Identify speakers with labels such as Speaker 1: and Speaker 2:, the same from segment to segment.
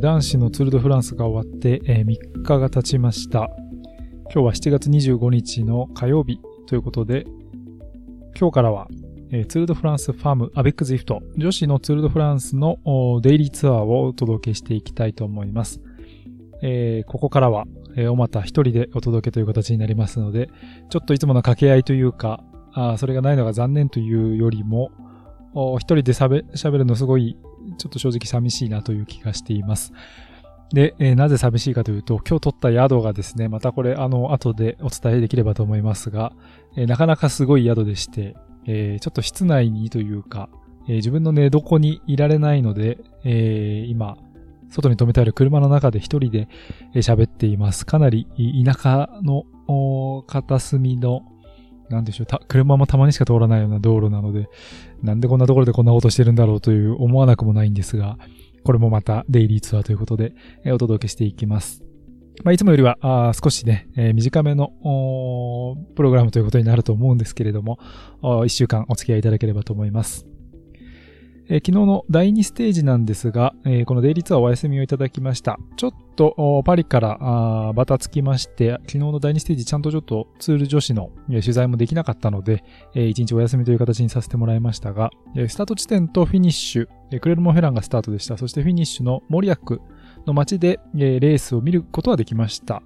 Speaker 1: 男子のツール・ド・フランスが終わって、えー、3日が経ちました。今日は7月25日の火曜日ということで、今日からは、えー、ツール・ド・フランスファームアベック・ズイフト女子のツール・ド・フランスのデイリーツアーをお届けしていきたいと思います。えー、ここからは、えー、おまた一人でお届けという形になりますので、ちょっといつもの掛け合いというか、あそれがないのが残念というよりも、一人で喋るのすごい、ちょっと正直寂しいなという気がしています。で、えー、なぜ寂しいかというと、今日取った宿がですね、またこれ、あの、後でお伝えできればと思いますが、えー、なかなかすごい宿でして、えー、ちょっと室内にというか、え自分の寝床にいられないので、え今、外に止めてある車の中で一人で喋っています。かなり田舎の片隅のなんでしょう、た、車もたまにしか通らないような道路なので、なんでこんなところでこんなことしてるんだろうという思わなくもないんですが、これもまたデイリーツアーということで、えお届けしていきます。まあ、いつもよりはあ少しね、えー、短めのプログラムということになると思うんですけれども、一週間お付き合いいただければと思います。えー、昨日の第2ステージなんですが、えー、このデイリーツアーお休みをいただきました。ちょっとパリからバタつきまして、昨日の第2ステージちゃんとちょっとツール女子の取材もできなかったので、えー、1日お休みという形にさせてもらいましたが、スタート地点とフィニッシュ、クレルモンフェランがスタートでした。そしてフィニッシュのモリアックの街で、レースを見ることはできました。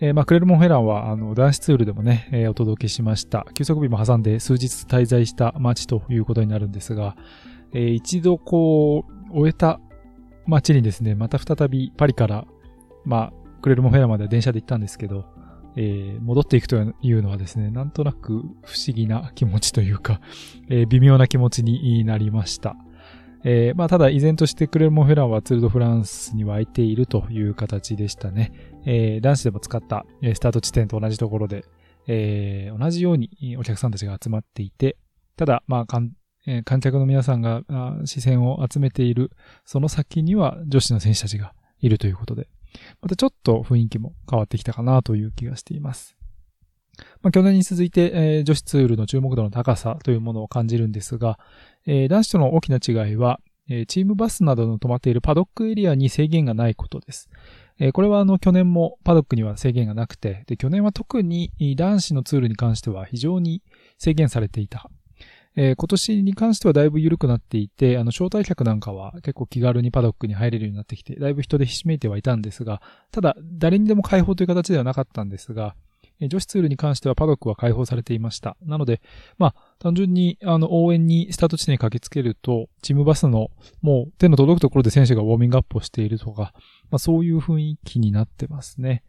Speaker 1: えー、まあ、クレルモンフェランは、あの、男子ツールでもね、えー、お届けしました。休息日も挟んで数日滞在した街ということになるんですが、えー、一度こう、終えた街にですね、また再びパリから、まあ、クレルモンフェランまで電車で行ったんですけど、えー、戻っていくというのはですね、なんとなく不思議な気持ちというか、えー、微妙な気持ちになりました。えー、まあ、ただ依然としてクレルモフェランはツールドフランスに湧いているという形でしたね。えー、男子でも使ったスタート地点と同じところで、えー、同じようにお客さんたちが集まっていて、ただ、まあ、えー、観客の皆さんが視線を集めている、その先には女子の選手たちがいるということで、またちょっと雰囲気も変わってきたかなという気がしています。まあ、去年に続いて、えー、女子ツールの注目度の高さというものを感じるんですが、えー、男子との大きな違いは、えー、チームバスなどの止まっているパドックエリアに制限がないことです。えこれはあの去年もパドックには制限がなくて、で、去年は特に男子のツールに関しては非常に制限されていたえー、今年に関してはだいぶ緩くなっていて、あの、招待客なんかは結構気軽にパドックに入れるようになってきて、だいぶ人でひしめいてはいたんですが、ただ、誰にでも開放という形ではなかったんですが、女子ツールに関してはパドックは開放されていました。なので、まあ、単純に、あの、応援にスタート地点に駆けつけると、チームバスの、もう手の届くところで選手がウォーミングアップをしているとか、まあ、そういう雰囲気になってますね。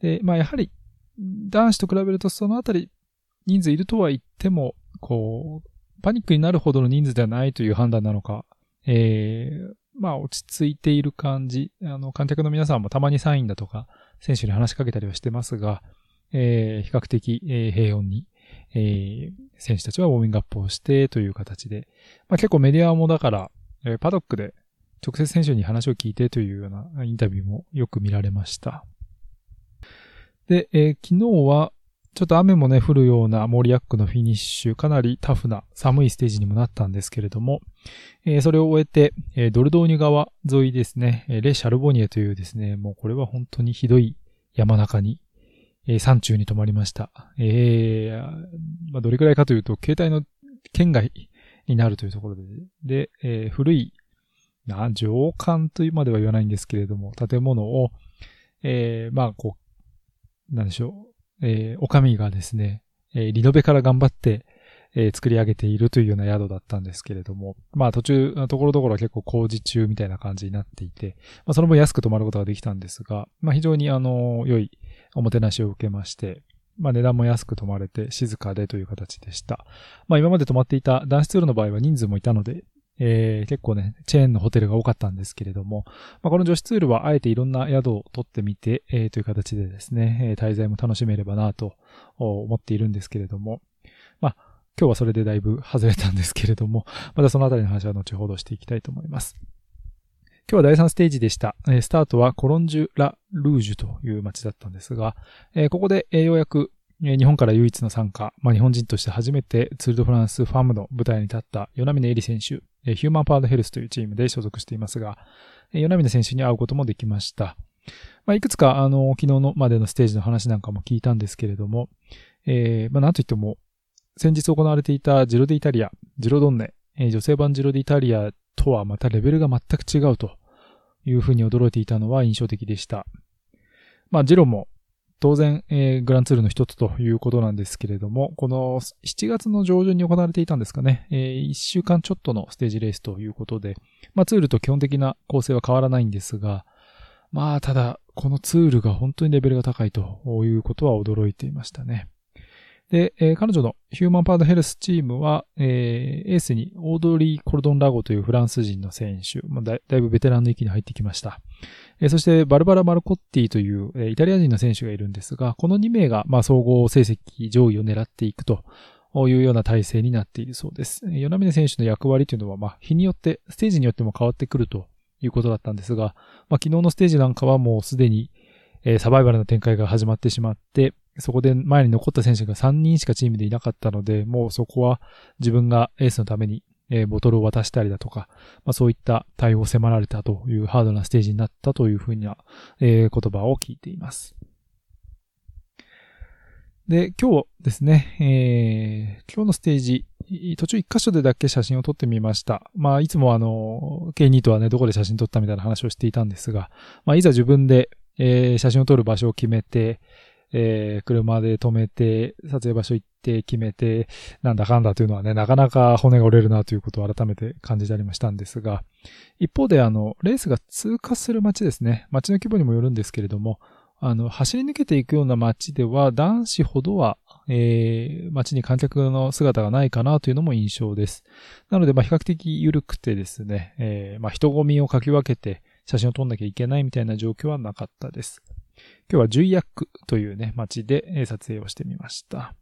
Speaker 1: で、まあ、やはり、男子と比べるとそのあたり、人数いるとは言っても、こう、パニックになるほどの人数ではないという判断なのか、えー、まあ落ち着いている感じ、あの、観客の皆さんもたまにサインだとか、選手に話しかけたりはしてますが、えー、比較的、えー、平穏に、えー、選手たちはウォーミングアップをしてという形で、まあ結構メディアもだから、えー、パドックで直接選手に話を聞いてというようなインタビューもよく見られました。で、えー、昨日は、ちょっと雨もね、降るようなモリアックのフィニッシュ、かなりタフな寒いステージにもなったんですけれども、えー、それを終えて、えー、ドルドーニュ川沿いですね、レ・シャルボニエというですね、もうこれは本当にひどい山中に、えー、山中に泊まりました。えー、まあ、どれくらいかというと、携帯の県外になるというところで、で、えー、古い、な、上官というまでは言わないんですけれども、建物を、えー、まあ、こう、なんでしょう、えー、お上がですね、えー、リノベから頑張って、えー、作り上げているというような宿だったんですけれども、まあ途中、ところどころは結構工事中みたいな感じになっていて、まあその分安く泊まることができたんですが、まあ非常にあの、良いおもてなしを受けまして、まあ値段も安く泊まれて静かでという形でした。まあ今まで泊まっていた男子ツールの場合は人数もいたので、えー、結構ね、チェーンのホテルが多かったんですけれども、まあ、この女子ツールはあえていろんな宿を取ってみて、えー、という形でですね、え滞在も楽しめればなと思っているんですけれども、まあ、今日はそれでだいぶ外れたんですけれども、またそのあたりの話は後ほどしていきたいと思います。今日は第3ステージでした。スタートはコロンジュ・ラ・ルージュという街だったんですが、ここでようやく日本から唯一の参加、まあ、日本人として初めてツールドフランスファームの舞台に立った与那峰エリ選手、ヒューマンパードヘルスというチームで所属していますが、え与那峰選手に会うこともできました。まあ、いくつか、あの、昨日のまでのステージの話なんかも聞いたんですけれども、えー、まあ、なんといっても、先日行われていたジロデイタリア、ジロドンネ、えー、女性版ジロデイタリアとはまたレベルが全く違うというふうに驚いていたのは印象的でした。まあ、ジロも当然、えー、グランツールの一つということなんですけれども、この7月の上旬に行われていたんですかね、えー、1週間ちょっとのステージレースということで、まあツールと基本的な構成は変わらないんですが、まあただ、このツールが本当にレベルが高いということは驚いていましたね。で、えー、彼女のヒューマンパードヘルスチームは、えー、エースにオードリー・コルドン・ラゴというフランス人の選手、まあ、だだいぶベテランの域に入ってきました。えそしてバルバラ・マルコッティという、えイタリア人の選手がいるんですが、この2名が、まあ、総合成績上位を狙っていくというような体制になっているそうです。与那峰選手の役割というのは、まあ、日によって、ステージによっても変わってくるということだったんですが、まあ、昨日のステージなんかはもうすでに、えサバイバルの展開が始まってしまって、そこで前に残った選手が3人しかチームでいなかったので、もうそこは自分がエースのためにえー、ボトルを渡したりだとか、まあ、そういった対応を迫られたというハードなステージになったというふうな、えー、言葉を聞いています。で、今日ですね、えー、今日のステージ、途中一箇所でだけ写真を撮ってみました。まあ、いつもあの、K2 とはね、どこで写真撮ったみたいな話をしていたんですが、まあ、いざ自分で、えー、写真を撮る場所を決めて、えー、車で止めて、撮影場所行って決めて、なんだかんだというのはね、なかなか骨が折れるなということを改めて感じたりもしたんですが、一方であの、レースが通過する街ですね、街の規模にもよるんですけれども、あの、走り抜けていくような街では、男子ほどは、えー、街に観客の姿がないかなというのも印象です。なので、まあ、比較的緩くてですね、えー、まあ、人混みをかき分けて写真を撮んなきゃいけないみたいな状況はなかったです。今日はジュイヤックというね、街で撮影をしてみました。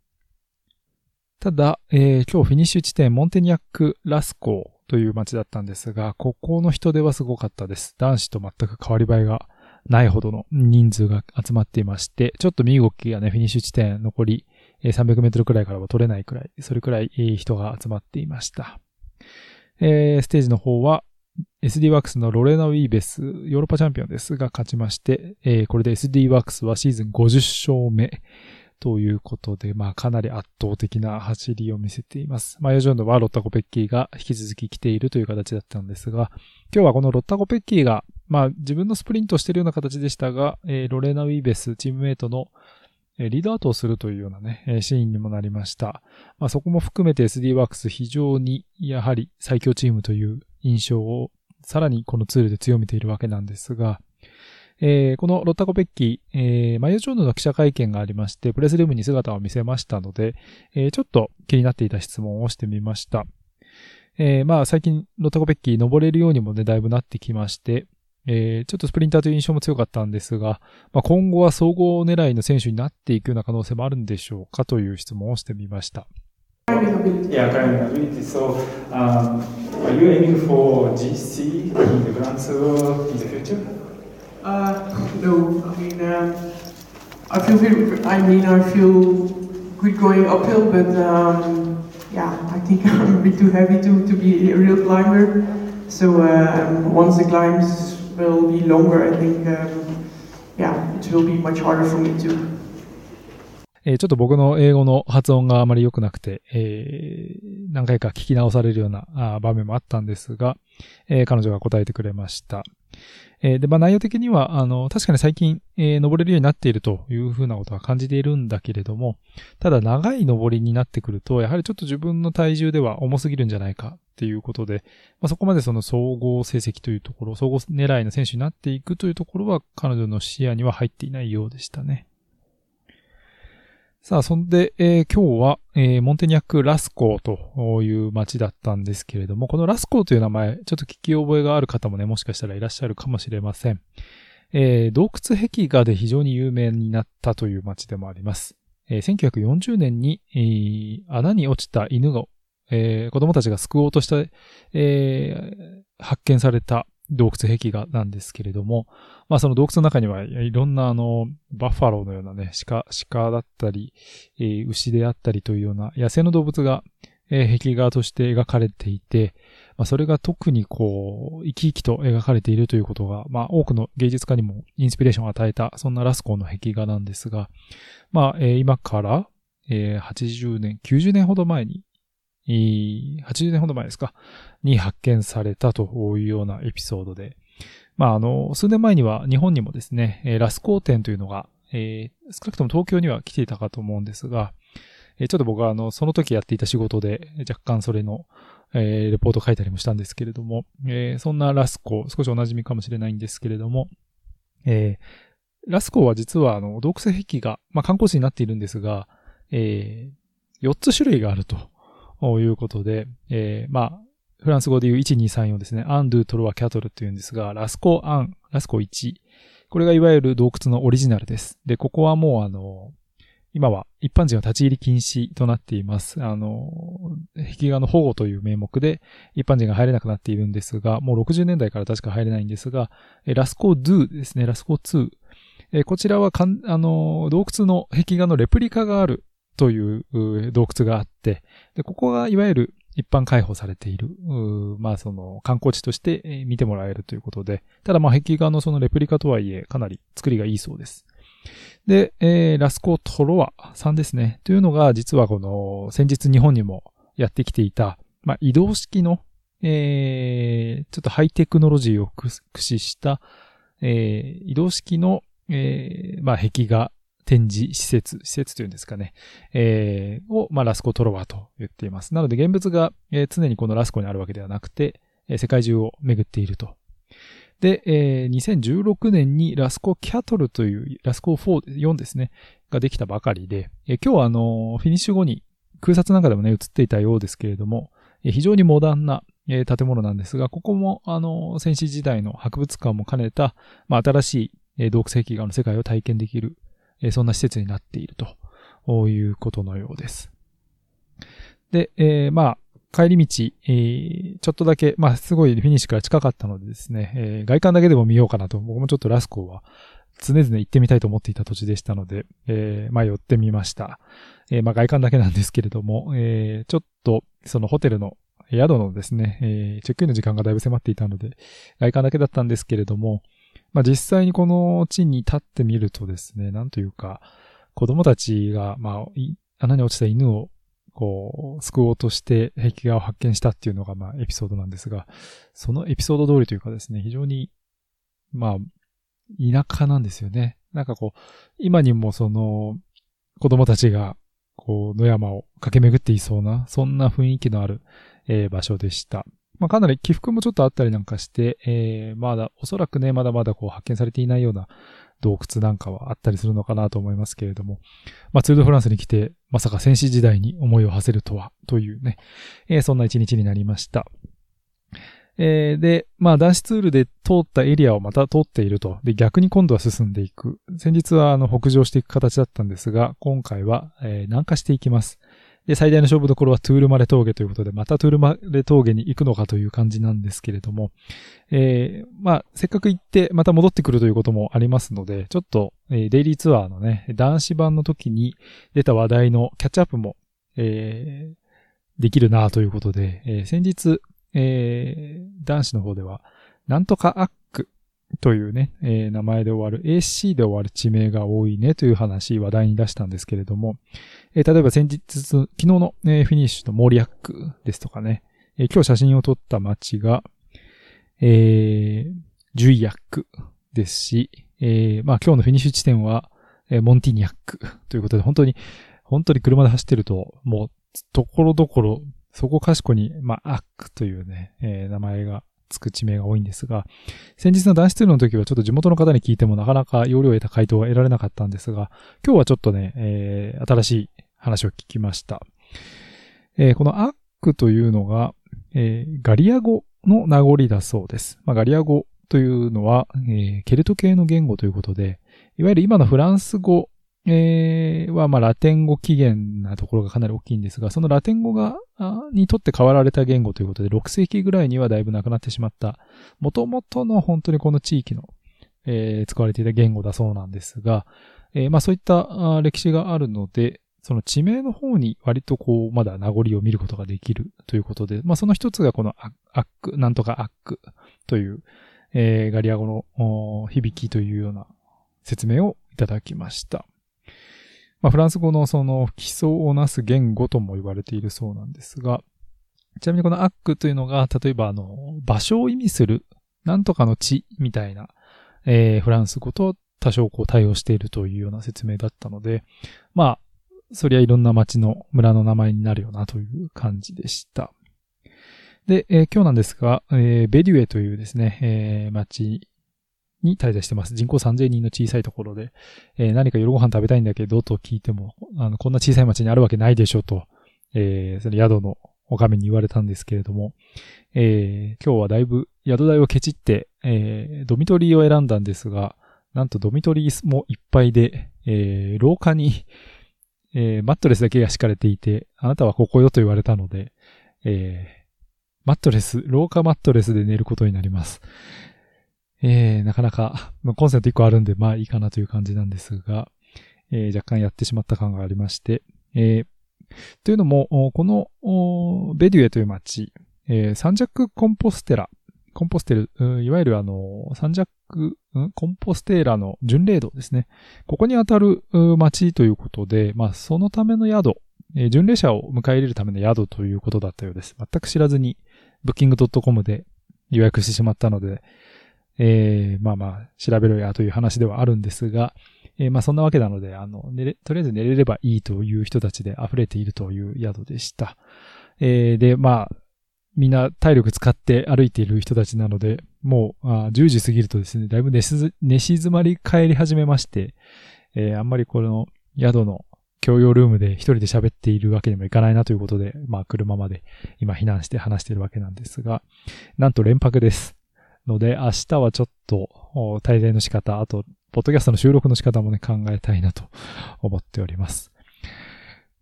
Speaker 1: ただ、えー、今日フィニッシュ地点モンテニアック・ラスコーという街だったんですが、ここの人出はすごかったです。男子と全く変わり映えがないほどの人数が集まっていまして、ちょっと身動きがね、フィニッシュ地点残り300メートルくらいからは取れないくらい、それくらい人が集まっていました。えー、ステージの方は SD ワークスのロレナ・ウィーベス、ヨーロッパチャンピオンですが勝ちまして、えー、これで SD ワークスはシーズン50勝目ということで、まあかなり圧倒的な走りを見せています。マイオジョンドはロッタコペッキーが引き続き来ているという形だったんですが、今日はこのロッタコペッキーが、まあ自分のスプリントしているような形でしたが、えー、ロレナ・ウィーベス、チームメイトのリードアウトをするというようなね、シーンにもなりました。まあ、そこも含めて SD ワークス非常にやはり最強チームという印象をさらにこのツールで強めているわけなんですが、えー、このロッタコペッキー、えー、マイオジョーヌの記者会見がありまして、プレスルームに姿を見せましたので、えー、ちょっと気になっていた質問をしてみました。えー、まあ最近ロッタコペッキー登れるようにもね、だいぶなってきまして、え、ちょっとスプリンターという印象も強かったんですが、まあ、今後は総合狙いの選手になっていくような可能性もあるんでしょうかという質問をしてみました。
Speaker 2: Will be longer, I think, um, yeah, it will be much harder for me to
Speaker 1: えー、ちょっと僕の英語の発音があまり良くなくて、えー、何回か聞き直されるような場面もあったんですが、えー、彼女が答えてくれました。えー、で、まあ内容的には、あの、確かに最近、えー、登れるようになっているというふうなことは感じているんだけれども、ただ長い登りになってくると、やはりちょっと自分の体重では重すぎるんじゃないかっていうことで、まあ、そこまでその総合成績というところ、総合狙いの選手になっていくというところは彼女の視野には入っていないようでしたね。さあ、そんで、えー、今日は、えー、モンテニアック・ラスコーという街だったんですけれども、このラスコーという名前、ちょっと聞き覚えがある方もね、もしかしたらいらっしゃるかもしれません。えー、洞窟壁画で非常に有名になったという街でもあります。えー、1940年に、えー、穴に落ちた犬が、えー、子供たちが救おうとした、えー、発見された洞窟壁画なんですけれども、まあその洞窟の中にはいろんなあの、バッファローのようなね、鹿、鹿だったり、えー、牛であったりというような野生の動物が、えー、壁画として描かれていて、まあそれが特にこう、生き生きと描かれているということが、まあ多くの芸術家にもインスピレーションを与えた、そんなラスコーの壁画なんですが、まあ、えー、今から、えー、80年、90年ほど前に、80年ほど前ですか、に発見されたというようなエピソードで、まあ、あの、数年前には日本にもですね、ラスコー展というのが、えー、少なくとも東京には来ていたかと思うんですが、ちょっと僕はあの、その時やっていた仕事で若干それの、えー、レポート書いたりもしたんですけれども、えー、そんなラスコ、少しお馴染みかもしれないんですけれども、えー、ラスコは実はあの、洞窟壁が、まあ、観光地になっているんですが、えー、4つ種類があるということで、えー、まあ、フランス語で言う1234ですね。アン、ドゥ、トロワ、キャトルって言うんですが、ラスコ、アン、ラスコ1。これがいわゆる洞窟のオリジナルです。で、ここはもうあの、今は一般人は立ち入り禁止となっています。あの、壁画の保護という名目で一般人が入れなくなっているんですが、もう60年代から確か入れないんですが、ラスコドゥですね、ラスコ2。こちらはかん、あの、洞窟の壁画のレプリカがあるという洞窟があって、で、ここがいわゆる一般開放されている、まあその観光地として見てもらえるということで、ただまあ壁画のそのレプリカとはいえかなり作りがいいそうです。で、えー、ラスコトロワさんですね。というのが実はこの先日日本にもやってきていた、まあ移動式の、えー、ちょっとハイテクノロジーを駆使した、えー、移動式の、えー、まあ壁画展示施設、施設というんですかね、えー、を、まあ、ラスコトロワと言っています。なので現物が、えー、常にこのラスコにあるわけではなくて、えー、世界中を巡っていると。で、えー、2016年にラスコキャトルという、ラスコ4、4ですね、ができたばかりで、えー、今日はあの、フィニッシュ後に空撮なんかでもね、映っていたようですけれども、えー、非常にモダンな、えー、建物なんですが、ここも、あの、戦死時代の博物館も兼ねた、まあ、新しい、えー、洞窟壁画の世界を体験できる、えそんな施設になっているということのようです。で、えー、まあ、帰り道、えー、ちょっとだけ、まあ、すごいフィニッシュから近かったのでですね、えー、外観だけでも見ようかなと、僕もちょっとラスコは常々行ってみたいと思っていた土地でしたので、えー、まあ、寄ってみました。えー、まあ、外観だけなんですけれども、えー、ちょっと、そのホテルの宿のですね、えー、チェックインの時間がだいぶ迫っていたので、外観だけだったんですけれども、まあ実際にこの地に立ってみるとですね、なんというか、子供たちが、まあ、穴に落ちた犬を、こう、救おうとして壁画を発見したっていうのが、まあ、エピソードなんですが、そのエピソード通りというかですね、非常に、まあ、田舎なんですよね。なんかこう、今にもその、子供たちが、こう、野山を駆け巡っていそうな、そんな雰囲気のある、えー、場所でした。まあ、かなり起伏もちょっとあったりなんかして、えー、まだ、おそらくね、まだまだこう発見されていないような洞窟なんかはあったりするのかなと思いますけれども、まあ、ツールドフランスに来て、まさか戦死時代に思いを馳せるとは、というね、えー、そんな一日になりました。えー、で、まあ、男子ツールで通ったエリアをまた通っていると。で、逆に今度は進んでいく。先日は、あの、北上していく形だったんですが、今回は、えー、南下していきます。で、最大の勝負どころはトゥールマレ峠ということで、またトゥールマレ峠に行くのかという感じなんですけれども、えー、まあ、せっかく行ってまた戻ってくるということもありますので、ちょっと、えー、デイリーツアーのね、男子版の時に出た話題のキャッチアップも、えー、できるなということで、えー、先日、えー、男子の方では、なんとかアッというね、えー、名前で終わる AC で終わる地名が多いねという話、話題に出したんですけれども、えー、例えば先日、昨日の、えー、フィニッシュのモリアックですとかね、えー、今日写真を撮った街が、えー、ジュイヤックですし、えー、まあ今日のフィニッシュ地点は、えー、モンティニャックということで、本当に、本当に車で走ってると、もう、ところどころ、そこかしこに、まあ、アックというね、えー、名前がつく地名が多いんですが、先日の男子ツールの時はちょっと地元の方に聞いてもなかなか容量を得た回答は得られなかったんですが、今日はちょっとね、えー、新しい話を聞きました。えー、このアックというのが、えー、ガリア語の名残だそうです。まあ、ガリア語というのは、えー、ケルト系の言語ということで、いわゆる今のフランス語えー、は、まあ、ラテン語起源なところがかなり大きいんですが、そのラテン語が、にとって変わられた言語ということで、6世紀ぐらいにはだいぶなくなってしまった、元々の本当にこの地域の、えー、使われていた言語だそうなんですが、えー、まあ、そういった歴史があるので、その地名の方に割とこう、まだ名残を見ることができるということで、まあ、その一つがこのアック、なんとかアックという、えー、ガリア語の響きというような説明をいただきました。まあ、フランス語のその基礎をなす言語とも言われているそうなんですが、ちなみにこのアックというのが、例えばあの、場所を意味する、なんとかの地みたいな、えー、フランス語と多少こう対応しているというような説明だったので、まあ、そりゃいろんな町の村の名前になるよなという感じでした。で、えー、今日なんですが、えー、ベデュエというですね、えー、町に滞在してます。人口3000人の小さいところで、えー、何か夜ご飯食べたいんだけどと聞いても、あの、こんな小さい町にあるわけないでしょと、えー、その宿のおかみに言われたんですけれども、えー、今日はだいぶ宿代をケチって、えー、ドミトリーを選んだんですが、なんとドミトリーもいっぱいで、えー、廊下に、えー、マットレスだけが敷かれていて、あなたはここよと言われたので、えー、マットレス、廊下マットレスで寝ることになります。えー、なかなか、まあ、コンセント1個あるんで、まあいいかなという感じなんですが、えー、若干やってしまった感がありまして、えー、というのも、このベデュエという街、えー、サンジャック・コンポステラ、コンポステル、いわゆるあの、サンジャック、コンポステーラの巡礼道ですね。ここにあたる街ということで、まあ、そのための宿、えー、巡礼者を迎え入れるための宿ということだったようです。全く知らずに、ブッキング .com で予約してしまったので、えー、まあまあ、調べろやという話ではあるんですが、えー、まあそんなわけなので、あの、寝れ、とりあえず寝れればいいという人たちで溢れているという宿でした。えー、で、まあ、みんな体力使って歩いている人たちなので、もう、あ10時過ぎるとですね、だいぶ寝静まり帰り始めまして、えー、あんまりこの宿の共用ルームで一人で喋っているわけにもいかないなということで、まあ車まで今避難して話しているわけなんですが、なんと連泊です。ので、明日はちょっと、滞在の仕方、あと、ポッドキャストの収録の仕方もね、考えたいなと思っております。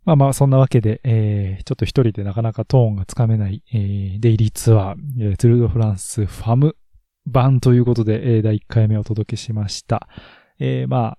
Speaker 1: まあまあ、そんなわけで、えー、ちょっと一人でなかなかトーンがつかめない、えー、デイリーツアー、えー、ツルードフランスファム版ということで、えー、第1回目をお届けしました。えー、まあ、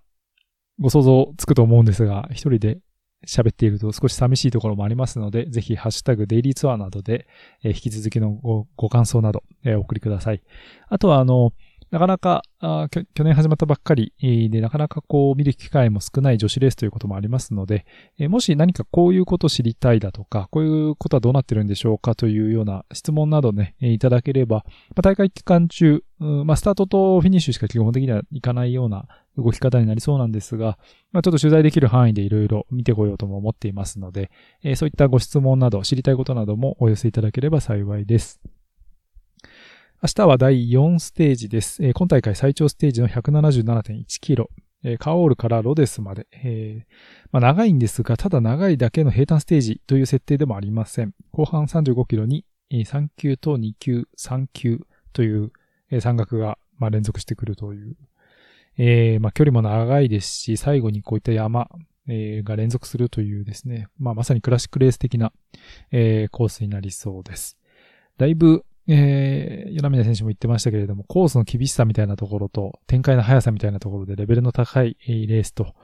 Speaker 1: ご想像つくと思うんですが、一人で喋っていると少し寂しいところもありますので、ぜひハッシュタグデイリーツアーなどで、えー、引き続きのごご感想など、えー、お送りください。あとは、あの、なかなかあ去年始まったばっかりで、なかなかこう見る機会も少ない女子レースということもありますので、えもし何かこういうことを知りたいだとか、こういうことはどうなってるんでしょうかというような質問などね、いただければ、まあ、大会期間中、まあ、スタートとフィニッシュしか基本的にはいかないような動き方になりそうなんですが、まあ、ちょっと取材できる範囲でいろいろ見てこようとも思っていますので、えそういったご質問など、知りたいことなどもお寄せいただければ幸いです。明日は第4ステージです。えー、今大会最長ステージの177.1キロ。えー、カオールからロデスまで。えー、まあ、長いんですが、ただ長いだけの平坦ステージという設定でもありません。後半35キロに、3級と2級、3級という、山岳が、まあ、連続してくるという。えー、まあ、距離も長いですし、最後にこういった山、えー、が連続するというですね、まあ、まさにクラシックレース的な、えー、コースになりそうです。だいぶ、えー、柳選手も言ってましたけれども、コースの厳しさみたいなところと、展開の速さみたいなところでレベルの高いレースと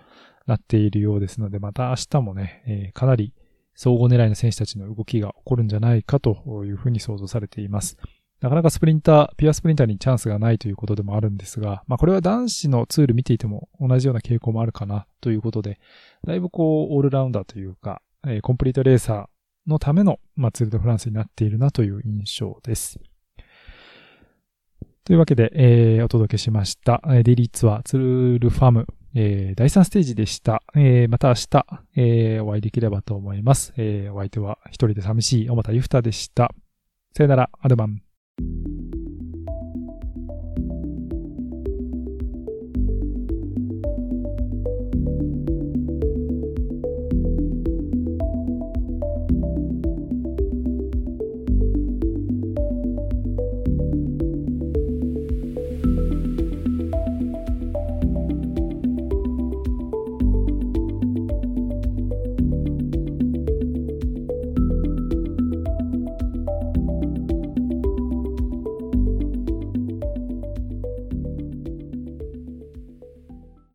Speaker 1: なっているようですので、また明日もね、えー、かなり総合狙いの選手たちの動きが起こるんじゃないかというふうに想像されています。なかなかスプリンター、ピュアスプリンターにチャンスがないということでもあるんですが、まあこれは男子のツール見ていても同じような傾向もあるかなということで、だいぶこう、オールラウンダーというか、えー、 complete racer のための、まあ、ツールドフランスになっているなという印象です。というわけで、えー、お届けしました。デイリーツアーツールファム、えー、第3ステージでした。えー、また明日、えー、お会いできればと思います。えー、お相手は一人で寂しい小俣ゆふたでした。さよなら、アドバン。you